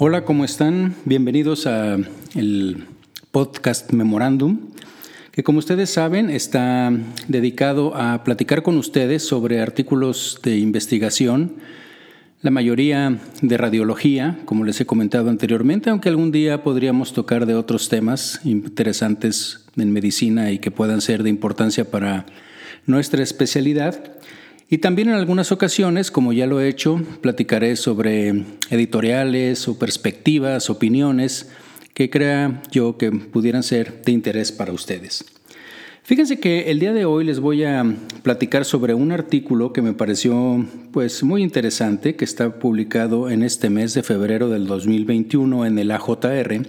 Hola, ¿cómo están? Bienvenidos a el podcast Memorandum, que como ustedes saben está dedicado a platicar con ustedes sobre artículos de investigación, la mayoría de radiología, como les he comentado anteriormente, aunque algún día podríamos tocar de otros temas interesantes en medicina y que puedan ser de importancia para nuestra especialidad. Y también en algunas ocasiones, como ya lo he hecho, platicaré sobre editoriales o perspectivas, opiniones que crea yo que pudieran ser de interés para ustedes. Fíjense que el día de hoy les voy a platicar sobre un artículo que me pareció pues muy interesante que está publicado en este mes de febrero del 2021 en el AJR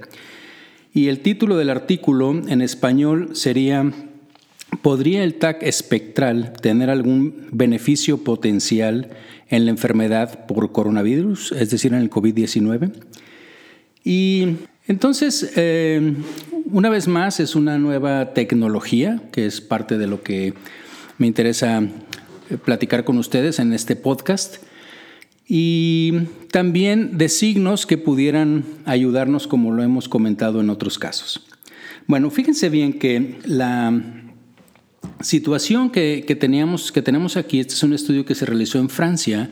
y el título del artículo en español sería ¿Podría el TAC espectral tener algún beneficio potencial en la enfermedad por coronavirus, es decir, en el COVID-19? Y entonces, eh, una vez más, es una nueva tecnología que es parte de lo que me interesa eh, platicar con ustedes en este podcast y también de signos que pudieran ayudarnos como lo hemos comentado en otros casos. Bueno, fíjense bien que la situación que, teníamos, que tenemos aquí, este es un estudio que se realizó en Francia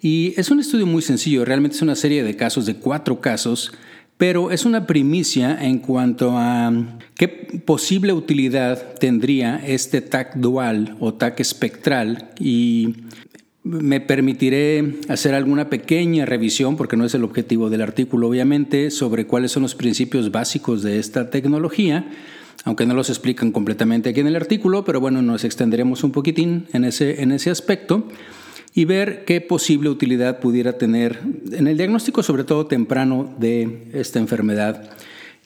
y es un estudio muy sencillo, realmente es una serie de casos, de cuatro casos, pero es una primicia en cuanto a qué posible utilidad tendría este TAC dual o TAC espectral y me permitiré hacer alguna pequeña revisión, porque no es el objetivo del artículo, obviamente, sobre cuáles son los principios básicos de esta tecnología aunque no los explican completamente aquí en el artículo, pero bueno, nos extenderemos un poquitín en ese, en ese aspecto y ver qué posible utilidad pudiera tener en el diagnóstico, sobre todo temprano, de esta enfermedad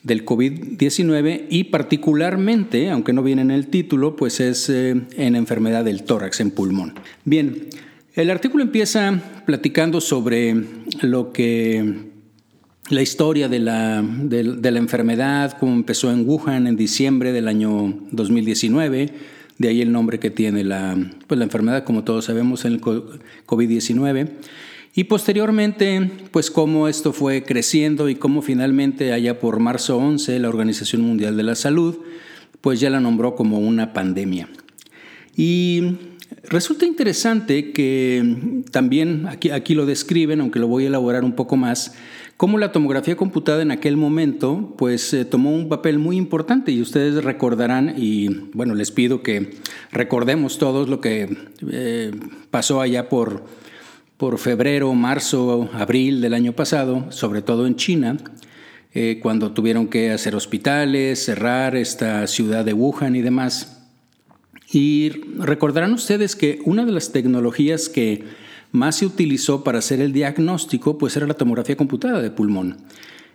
del COVID-19 y particularmente, aunque no viene en el título, pues es eh, en enfermedad del tórax, en pulmón. Bien, el artículo empieza platicando sobre lo que la historia de la, de, la, enfermedad, cómo empezó en Wuhan en diciembre del año 2019, de ahí el nombre que tiene la, pues la enfermedad, como todos sabemos, el COVID-19. Y posteriormente, pues cómo esto fue creciendo y cómo finalmente allá por marzo 11 la Organización Mundial de la Salud, pues ya la nombró como una pandemia. Y resulta interesante que también aquí, aquí lo describen, aunque lo voy a elaborar un poco más, cómo la tomografía computada en aquel momento pues eh, tomó un papel muy importante y ustedes recordarán y bueno les pido que recordemos todos lo que eh, pasó allá por, por febrero, marzo, abril del año pasado, sobre todo en China, eh, cuando tuvieron que hacer hospitales, cerrar esta ciudad de Wuhan y demás. Y recordarán ustedes que una de las tecnologías que más se utilizó para hacer el diagnóstico, pues era la tomografía computada de pulmón.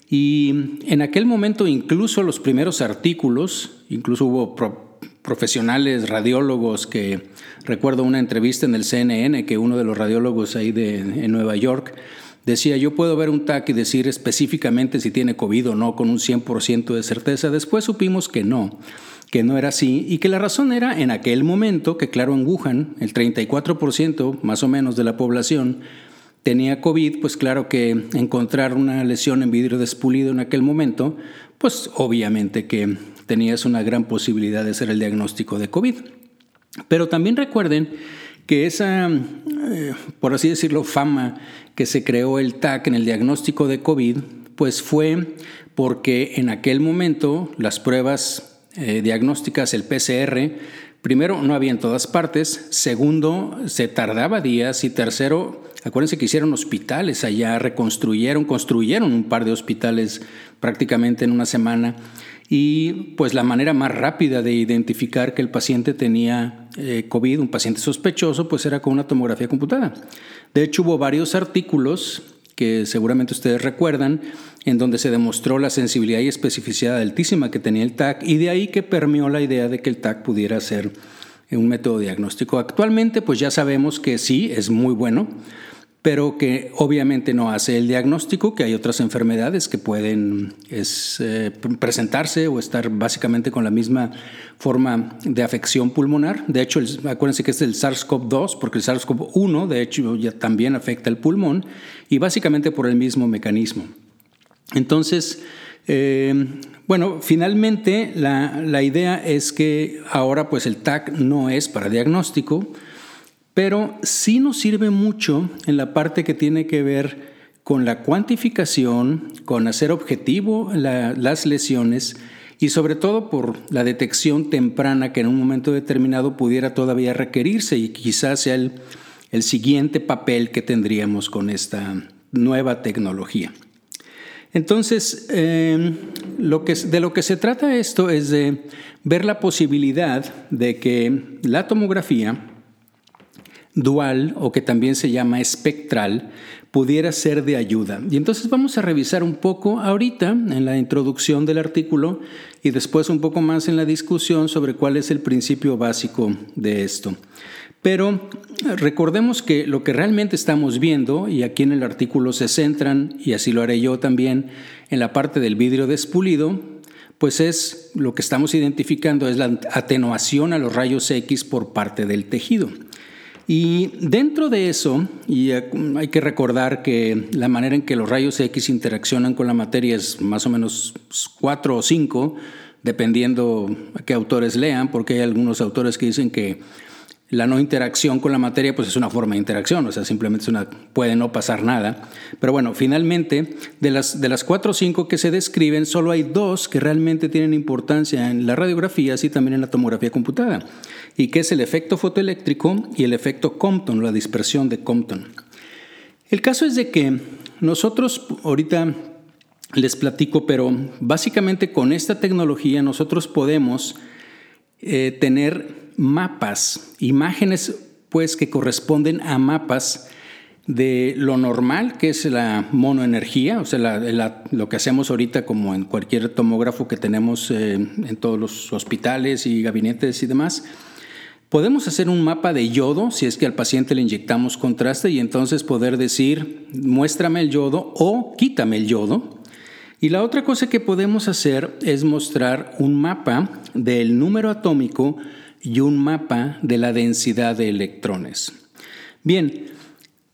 Y en aquel momento incluso los primeros artículos, incluso hubo profesionales, radiólogos, que recuerdo una entrevista en el CNN que uno de los radiólogos ahí de, en Nueva York decía, yo puedo ver un TAC y decir específicamente si tiene COVID o no con un 100% de certeza. Después supimos que no que no era así y que la razón era en aquel momento que claro en Wuhan el 34% más o menos de la población tenía COVID, pues claro que encontrar una lesión en vidrio despulido en aquel momento, pues obviamente que tenías una gran posibilidad de hacer el diagnóstico de COVID. Pero también recuerden que esa, eh, por así decirlo, fama que se creó el TAC en el diagnóstico de COVID, pues fue porque en aquel momento las pruebas eh, diagnósticas, el PCR, primero no había en todas partes, segundo se tardaba días y tercero, acuérdense que hicieron hospitales allá, reconstruyeron, construyeron un par de hospitales prácticamente en una semana y pues la manera más rápida de identificar que el paciente tenía eh, COVID, un paciente sospechoso, pues era con una tomografía computada. De hecho hubo varios artículos que seguramente ustedes recuerdan, en donde se demostró la sensibilidad y especificidad altísima que tenía el TAC y de ahí que permeó la idea de que el TAC pudiera ser un método diagnóstico. Actualmente pues ya sabemos que sí, es muy bueno, pero que obviamente no hace el diagnóstico, que hay otras enfermedades que pueden eh, presentarse o estar básicamente con la misma forma de afección pulmonar. De hecho, acuérdense que es el SARS-CoV-2, porque el SARS-CoV-1, de hecho, ya también afecta el pulmón, y básicamente por el mismo mecanismo. Entonces, eh, bueno, finalmente la, la, idea es que ahora pues el TAC no es para diagnóstico, pero sí nos sirve mucho en la parte que tiene que ver con la cuantificación, con hacer objetivo las lesiones y sobre todo por la detección temprana que en un momento determinado pudiera todavía requerirse y quizás sea el, siguiente papel que tendríamos con esta nueva tecnología. Entonces, que, de lo que se trata esto es de ver la posibilidad de que la tomografía dual o que también se llama espectral pudiera ser de ayuda. Y entonces vamos a revisar un poco ahorita en la introducción del artículo y después un poco más en la discusión sobre cuál es el principio básico de esto. Pero recordemos que lo que realmente estamos viendo, y aquí en el artículo se centran, y así lo haré yo también, en la parte del vidrio despulido, pues es lo que estamos identificando es la atenuación a los rayos X por parte del tejido. Y dentro de eso, y eh, hay que recordar que la manera en que los rayos X interaccionan con la materia es más o menos cuatro o cinco, dependiendo a qué autores lean, porque hay algunos autores que dicen que la no interacción con la materia pues es una forma de interacción, o sea, simplemente puede no pasar nada. Pero bueno, finalmente, de las, de las cuatro o cinco que se describen, solo hay dos que realmente tienen importancia en la radiografía, y también en la tomografía computada, y que es el efecto fotoeléctrico y el efecto Compton, la dispersión de Compton. El caso es de que nosotros ahorita les platico, pero básicamente con esta tecnología nosotros podemos eh, tener mapas, imágenes pues que corresponden a mapas de lo normal, que es la monoenergía, o sea, lo que hacemos ahorita como en cualquier tomógrafo que tenemos eh, en todos los hospitales y gabinetes y demás. Podemos hacer un mapa de yodo si es que al paciente le inyectamos contraste y entonces poder decir, muéstrame el yodo o quítame el yodo. Y la otra cosa que podemos hacer es mostrar un mapa del número atómico y un mapa de la densidad de electrones. Bien,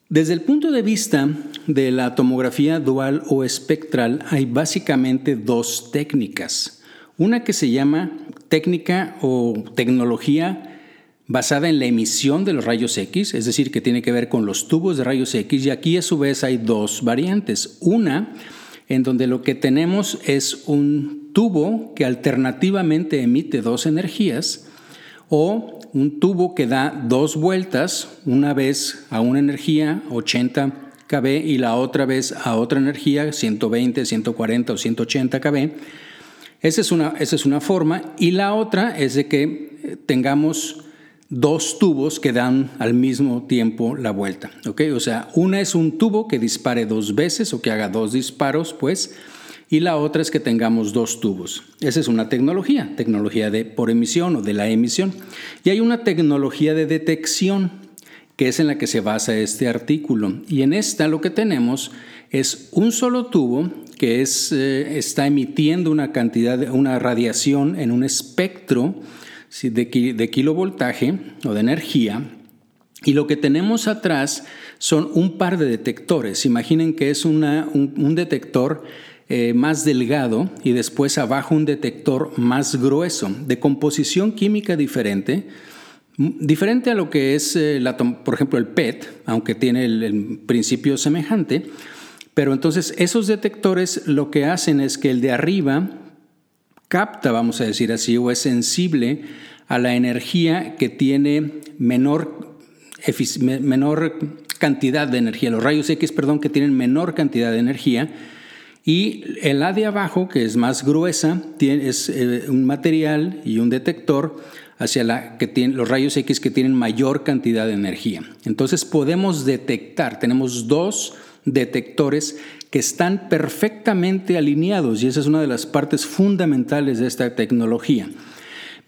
desde el punto de vista de la tomografía dual o espectral hay básicamente dos técnicas. Una que se llama técnica o tecnología basada en la emisión de los rayos X, es decir, que tiene que ver con los tubos de rayos X, y aquí a su vez hay dos variantes. Una en donde lo que tenemos es un tubo que alternativamente emite dos energías, o un tubo que da dos vueltas, una vez a una energía 80 kb y la otra vez a otra energía 120, 140 o 180 kb. Esa es una, esa es una forma. Y la otra es de que eh, tengamos dos tubos que dan al mismo tiempo la vuelta. O sea, una es un tubo que dispare dos veces o que haga dos disparos, pues, y la otra es que tengamos dos tubos. Esa es una tecnología, tecnología de por emisión o de la emisión. Y hay una tecnología de detección, que es en la que se basa este artículo. Y en esta lo que tenemos es un solo tubo que es, eh, está emitiendo una cantidad, una radiación en un espectro de, kilovoltaje o de energía. Y lo que tenemos atrás son un par de detectores. Imaginen que es un detector eh, más delgado y después abajo un detector más grueso, de composición química diferente, diferente a lo que es, eh, por ejemplo, el PET, aunque tiene el, principio semejante. Pero entonces esos detectores lo que hacen es que el de arriba capta, vamos a decir así, o es sensible a la energía que tiene menor, menor cantidad de energía, los rayos X, perdón, que tienen menor cantidad de energía, y el A de abajo, que es más gruesa, es eh, un material y un detector hacia la que tiene, los rayos X que tienen mayor cantidad de energía. Entonces podemos detectar, tenemos dos detectores que están perfectamente alineados y esa es una de las partes fundamentales de esta tecnología.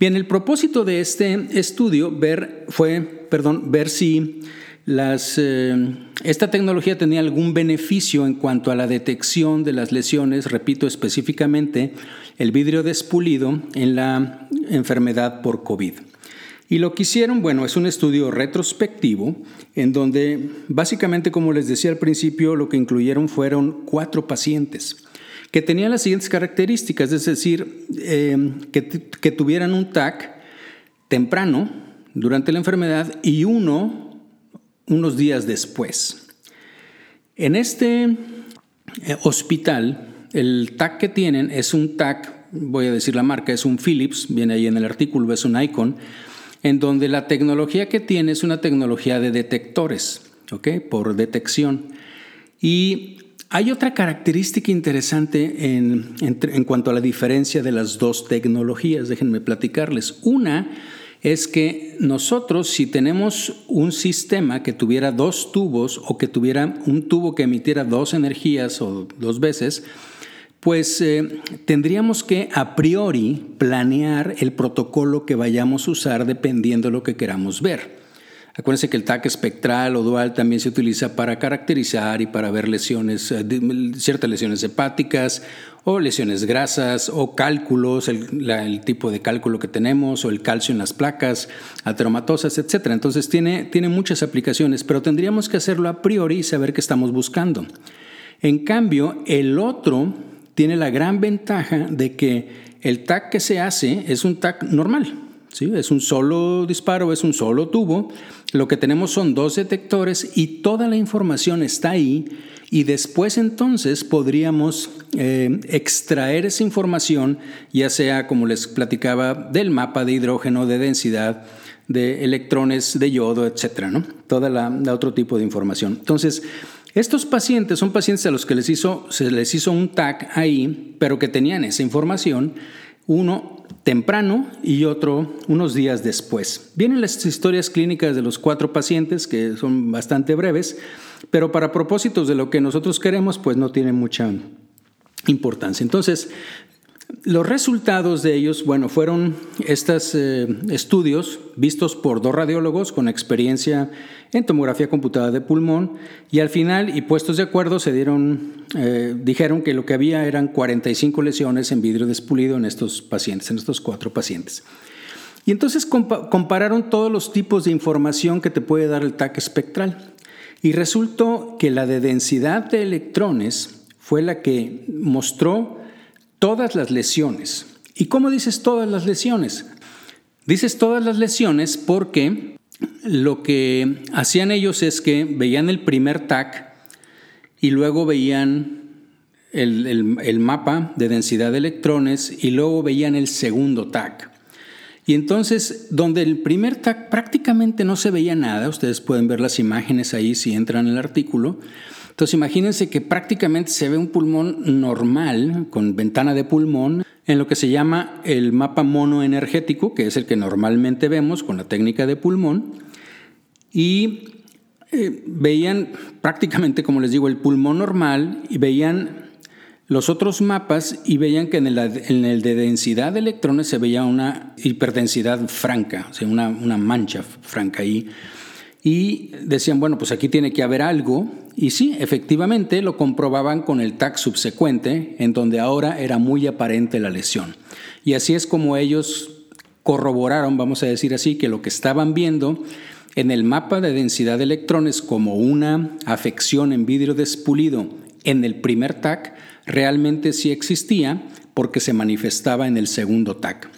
Bien, el propósito de este estudio ver, fue perdón, ver si eh, esta tecnología tenía algún beneficio en cuanto a la detección de las lesiones, repito específicamente, el vidrio despulido en la enfermedad por COVID. Y lo que hicieron, bueno, es un estudio retrospectivo en donde básicamente, como les decía al principio, lo que incluyeron fueron cuatro pacientes. que tenían las siguientes características, es decir, eh, que tuvieran un TAC temprano durante la enfermedad y uno unos días después. En este eh, hospital, el TAC que tienen es un TAC, voy a decir la marca, es un Philips, viene ahí en el artículo, es un Icon, en donde la tecnología que tiene es una tecnología de detectores, ¿ok? Por detección. Y hay otra característica interesante en, en, cuanto a la diferencia de las dos tecnologías, déjenme platicarles. Una es que nosotros si tenemos un sistema que tuviera dos tubos o que tuviera un tubo que emitiera dos energías o dos veces, pues eh, tendríamos que a priori planear el protocolo que vayamos a usar dependiendo de lo que queramos ver. Acuérdense que el TAC espectral o dual también se utiliza para caracterizar y para ver lesiones, eh, ciertas lesiones hepáticas o lesiones grasas o cálculos, el, tipo de cálculo que tenemos o el calcio en las placas, ateromatosas, etc. Entonces tiene, tiene muchas aplicaciones, pero tendríamos que hacerlo a priori y saber qué estamos buscando. En cambio, el otro tiene la gran ventaja de que el TAC que se hace es un TAC normal. ¿Sí? Es un solo disparo, es un solo tubo. Lo que tenemos son dos detectores y toda la información está ahí y después entonces podríamos eh, extraer esa información, ya sea como les platicaba, del mapa de hidrógeno, de densidad, de electrones, de yodo, etcétera, ¿no? Toda la, la otro tipo de información. Entonces, estos pacientes son pacientes a los que les hizo, se les hizo un TAC ahí, pero que tenían esa información, uno temprano y otro unos días después. Vienen las historias clínicas de los cuatro pacientes, que son bastante breves, pero para propósitos de lo que nosotros queremos, pues no tienen mucha importancia. Entonces, los resultados de ellos, bueno, fueron estos eh, estudios vistos por dos radiólogos con experiencia en tomografía computada de pulmón y al final, y puestos de acuerdo, se dieron, eh, dijeron que lo que había eran 45 lesiones en vidrio despulido en estos pacientes, en estos cuatro pacientes. Y entonces compararon todos los tipos de información que te puede dar el TAC espectral. Y resultó que la de densidad de electrones fue la que mostró todas las lesiones. ¿Y cómo dices todas las lesiones? Dices todas las lesiones porque lo que hacían ellos es que veían el primer TAC y luego veían el, mapa de densidad de electrones y luego veían el segundo TAC. Y entonces, donde el primer TAC prácticamente no se veía nada, ustedes pueden ver las imágenes ahí si entran en el artículo, entonces imagínense que prácticamente se ve un pulmón normal, con ventana de pulmón, en lo que se llama el mapa monoenergético, que es el que normalmente vemos con la técnica de pulmón, y eh, veían prácticamente, como les digo, el pulmón normal y veían los otros mapas y veían que en el, en el, de densidad de electrones se veía una hiperdensidad franca, o sea, una, una mancha franca ahí. Y decían, bueno, pues aquí tiene que haber algo y sí, efectivamente lo comprobaban con el TAC subsecuente, en donde ahora era muy aparente la lesión. Y así es como ellos corroboraron, vamos a decir así, que lo que estaban viendo en el mapa de densidad de electrones como una afección en vidrio despulido en el primer TAC realmente sí existía porque se manifestaba en el segundo TAC.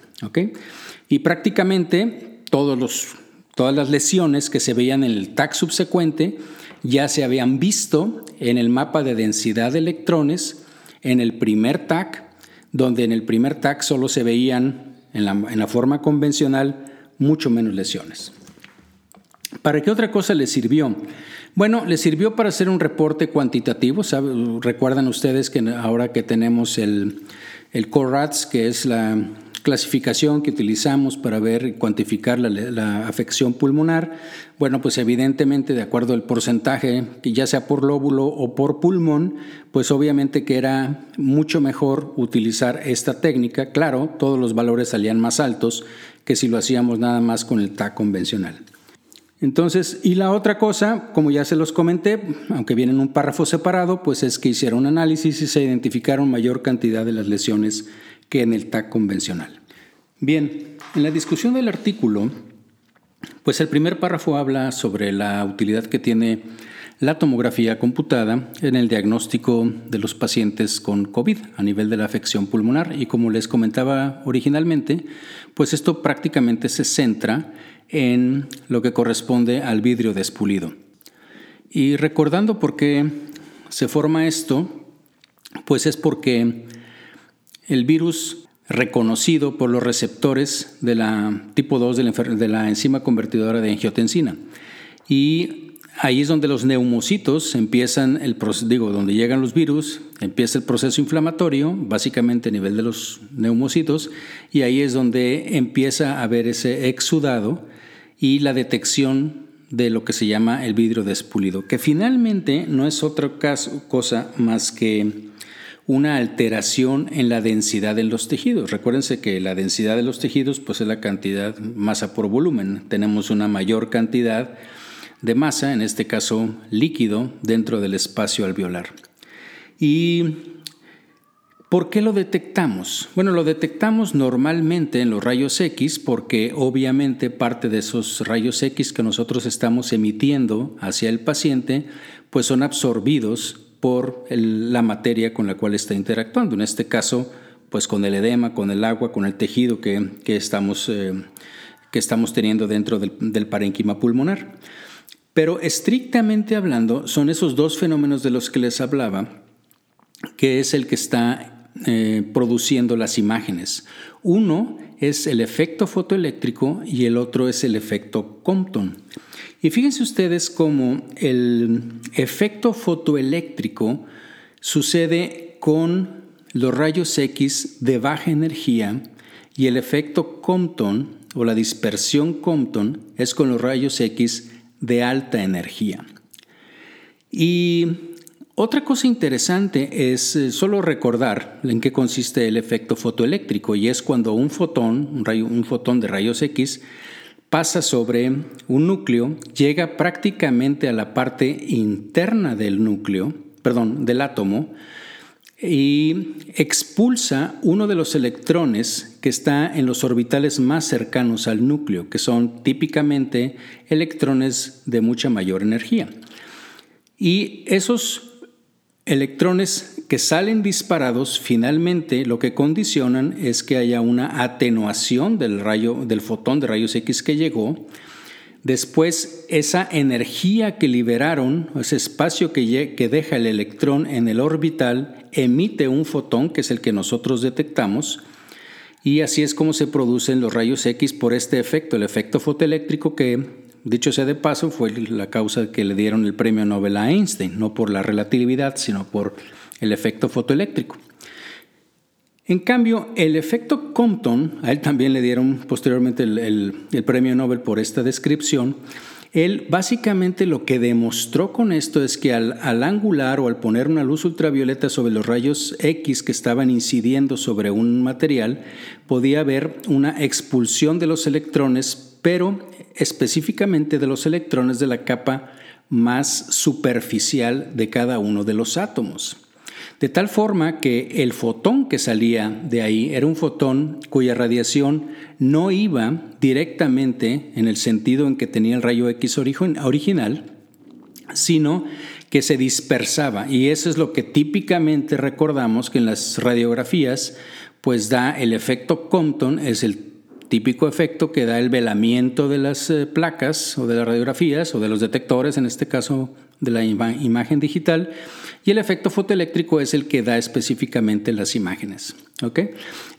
Y prácticamente todos los, todas las lesiones que se veían en el TAC subsecuente ya se habían visto en el mapa de densidad de electrones en el primer TAC, donde en el primer TAC solo se veían en la, forma convencional mucho menos lesiones. ¿Para qué otra cosa le sirvió? Bueno, le sirvió para hacer un reporte cuantitativo. Recuerdan ustedes que ahora que tenemos el, el CORATS, que es la clasificación que utilizamos para ver y cuantificar la, afección pulmonar, bueno, pues evidentemente de acuerdo al porcentaje, que ya sea por lóbulo o por pulmón, pues obviamente que era mucho mejor utilizar esta técnica. Claro, todos los valores salían más altos que si lo hacíamos nada más con el TAC convencional. Entonces, y la otra cosa, como ya se los comenté, aunque viene en un párrafo separado, pues es que hicieron análisis y se identificaron mayor cantidad de las lesiones que en el TAC convencional. Bien, en la discusión del artículo, pues el primer párrafo habla sobre la utilidad que tiene la tomografía computada en el diagnóstico de los pacientes con COVID a nivel de la afección pulmonar. Y como les comentaba originalmente, pues esto prácticamente se centra en lo que corresponde al vidrio despulido. Y recordando por qué se forma esto, pues es porque el virus reconocido por los receptores de la tipo 2 de la, enzima convertidora de angiotensina. Y Ahí es donde los neumocitos empiezan el digo, donde llegan los virus, empieza el proceso inflamatorio, básicamente a nivel de los neumocitos, y ahí es donde empieza a haber ese exudado y la detección de lo que se llama el vidrio despulido, que finalmente no es otra cosa más que una alteración en la densidad en los tejidos. Recuérdense que la densidad de los tejidos pues es la cantidad masa por volumen. Tenemos una mayor cantidad de masa, en este caso líquido, dentro del espacio alveolar. ¿Y por qué lo detectamos? Bueno, lo detectamos normalmente en los rayos X porque obviamente parte de esos rayos X que nosotros estamos emitiendo hacia el paciente, pues son absorbidos por la materia con la cual está interactuando. En este caso, pues con el edema, con el agua, con el tejido que, estamos, eh, que estamos teniendo dentro del, del parénquima pulmonar. Pero estrictamente hablando, son esos dos fenómenos de los que les hablaba, que es el que está eh, produciendo las imágenes. Uno es el efecto fotoeléctrico y el otro es el efecto Compton. Y fíjense ustedes cómo el efecto fotoeléctrico sucede con los rayos X de baja energía y el efecto Compton o la dispersión Compton es con los rayos X de alta energía. Y otra cosa interesante es eh, solo recordar en qué consiste el efecto fotoeléctrico y es cuando un fotón, un, rayo, un fotón de rayos X, pasa sobre un núcleo, llega prácticamente a la parte interna del núcleo, perdón, del átomo, y expulsa uno de los electrones que está en los orbitales más cercanos al núcleo, que son típicamente electrones de mucha mayor energía. Y esos electrones que salen disparados finalmente lo que condicionan es que haya una atenuación del rayo del fotón de rayos X que llegó. Después, esa energía que liberaron, ese espacio que, que deja el electrón en el orbital, emite un fotón, que es el que nosotros detectamos, y así es como se producen los rayos X por este efecto, el efecto fotoeléctrico que, dicho sea de paso, fue la causa que le dieron el premio Nobel a Einstein, no por la relatividad, sino por el efecto fotoeléctrico. En cambio, el efecto Compton, a él también le dieron posteriormente el, premio Nobel por esta descripción, él básicamente lo que demostró con esto es que al, al, angular o al poner una luz ultravioleta sobre los rayos X que estaban incidiendo sobre un material, podía haber una expulsión de los electrones, pero específicamente de los electrones de la capa más superficial de cada uno de los átomos. De tal forma que el fotón que salía de ahí era un fotón cuya radiación no iba directamente en el sentido en que tenía el rayo X original, sino que se dispersaba. Y eso es lo que típicamente recordamos que en las radiografías pues da el efecto Compton, es el típico efecto que da el velamiento de las eh, placas o de las radiografías o de los detectores, en este caso de la imagen digital, y el efecto fotoeléctrico es el que da específicamente las imágenes.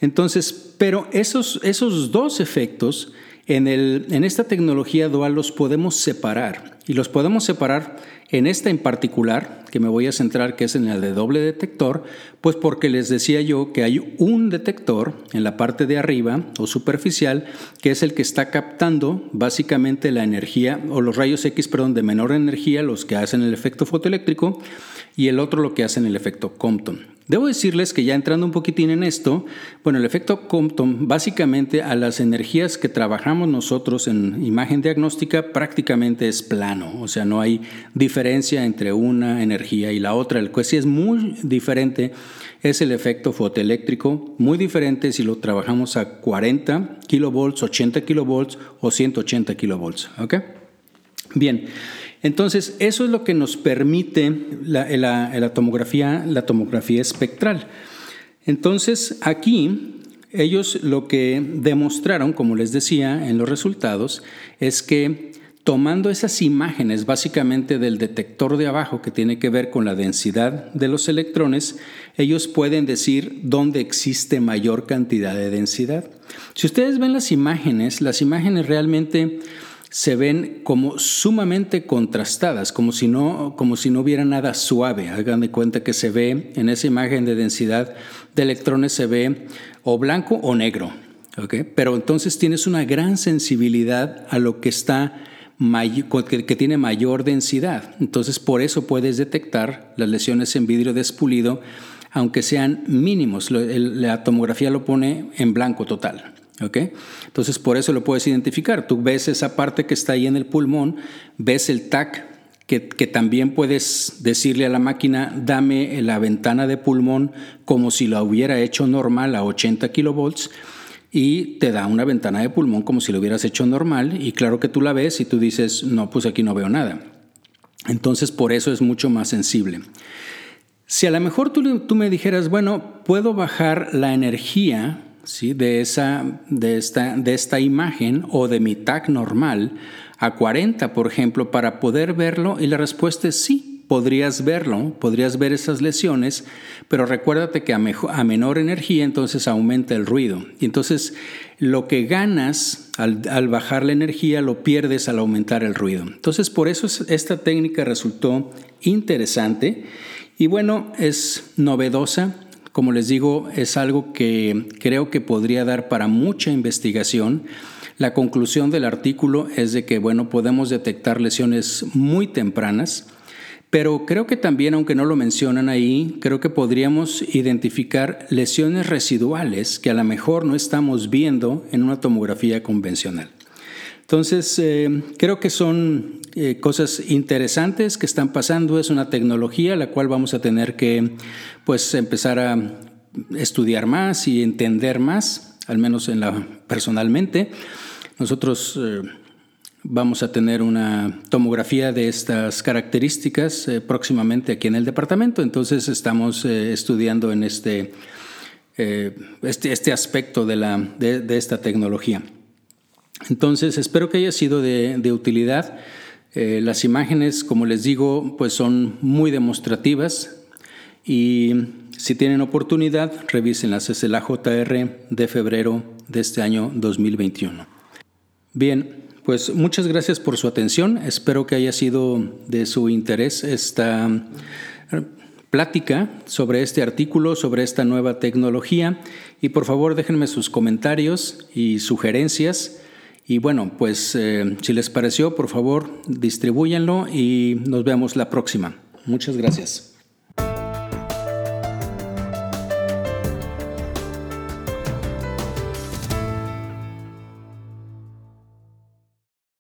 Entonces, pero esos, esos dos efectos en, el, en esta tecnología dual los podemos separar y los podemos separar en esta en particular, que me voy a centrar, que es en el de doble detector, pues porque les decía yo que hay un detector en la parte de arriba o superficial, que es el que está captando básicamente la energía o los rayos X, perdón, de menor energía, los que hacen el efecto fotoeléctrico, y el otro lo que hacen el efecto Compton. Debo decirles que ya entrando un poquitín en esto, bueno, el efecto Compton básicamente a las energías que trabajamos nosotros en imagen diagnóstica prácticamente es plano, o sea, no hay diferencia entre una energía y la otra. El que sí es muy diferente es el efecto fotoeléctrico, muy diferente si lo trabajamos a 40 kilovolts, 80 kilovolts o 180 kilovolts, ¿ok? Bien, entonces eso es lo que nos permite la, tomografía, la tomografía espectral. Entonces aquí ellos lo que demostraron, como les decía en los resultados, es que tomando esas imágenes básicamente del detector de abajo que tiene que ver con la densidad de los electrones, ellos pueden decir dónde existe mayor cantidad de densidad. Si ustedes ven las imágenes, las imágenes realmente se ven como sumamente contrastadas, como si no, como si no hubiera nada suave. Hagan de cuenta que se ve en esa imagen de densidad de electrones, se ve o blanco o negro. Pero entonces tienes una gran sensibilidad a lo que está que, tiene mayor densidad. Entonces, por eso puedes detectar las lesiones en vidrio despulido, aunque sean mínimos. La tomografía lo pone en blanco total. Entonces, por eso lo puedes identificar. Tú ves esa parte que está ahí en el pulmón, ves el TAC, que, que, también puedes decirle a la máquina, dame la ventana de pulmón como si lo hubiera hecho normal a 80 kilovolts y te da una ventana de pulmón como si lo hubieras hecho normal y claro que tú la ves y tú dices, no, pues aquí no veo nada. Entonces por eso es mucho más sensible. Si a lo mejor tú, tú me dijeras, bueno, puedo bajar la energía ¿sí? de, esa, de, esta, de esta imagen o de mi TAC normal a 40, por ejemplo, para poder verlo, y la respuesta es sí podrías verlo, podrías ver esas lesiones, pero recuérdate que a, menor energía entonces aumenta el ruido. Y entonces lo que ganas al, bajar la energía lo pierdes al aumentar el ruido. Entonces por eso esta técnica resultó interesante y bueno, es novedosa. Como les digo, es algo que creo que podría dar para mucha investigación. La conclusión del artículo es de que, bueno, podemos detectar lesiones muy tempranas pero creo que también, aunque no lo mencionan ahí, creo que podríamos identificar lesiones residuales que a lo mejor no estamos viendo en una tomografía convencional. Entonces, eh, creo que son eh, cosas interesantes que están pasando. Es una tecnología la cual vamos a tener que pues, empezar a estudiar más y entender más, al menos en la, personalmente. Nosotros... Eh, Vamos a tener una tomografía de estas características próximamente aquí en el departamento, entonces estamos estudiando en este, este, este, aspecto de, la, de, esta tecnología. Entonces, espero que haya sido de, utilidad. las imágenes, como les digo, pues son muy demostrativas y si tienen oportunidad, revísenlas. Es el AJR de febrero de este año 2021. Bien, pues muchas gracias por su atención. Espero que haya sido de su interés esta eh, plática sobre este artículo, sobre esta nueva tecnología. Y por favor déjenme sus comentarios y sugerencias. Y bueno, pues eh, si les pareció, por favor, distribúyanlo y nos vemos la próxima. Muchas gracias.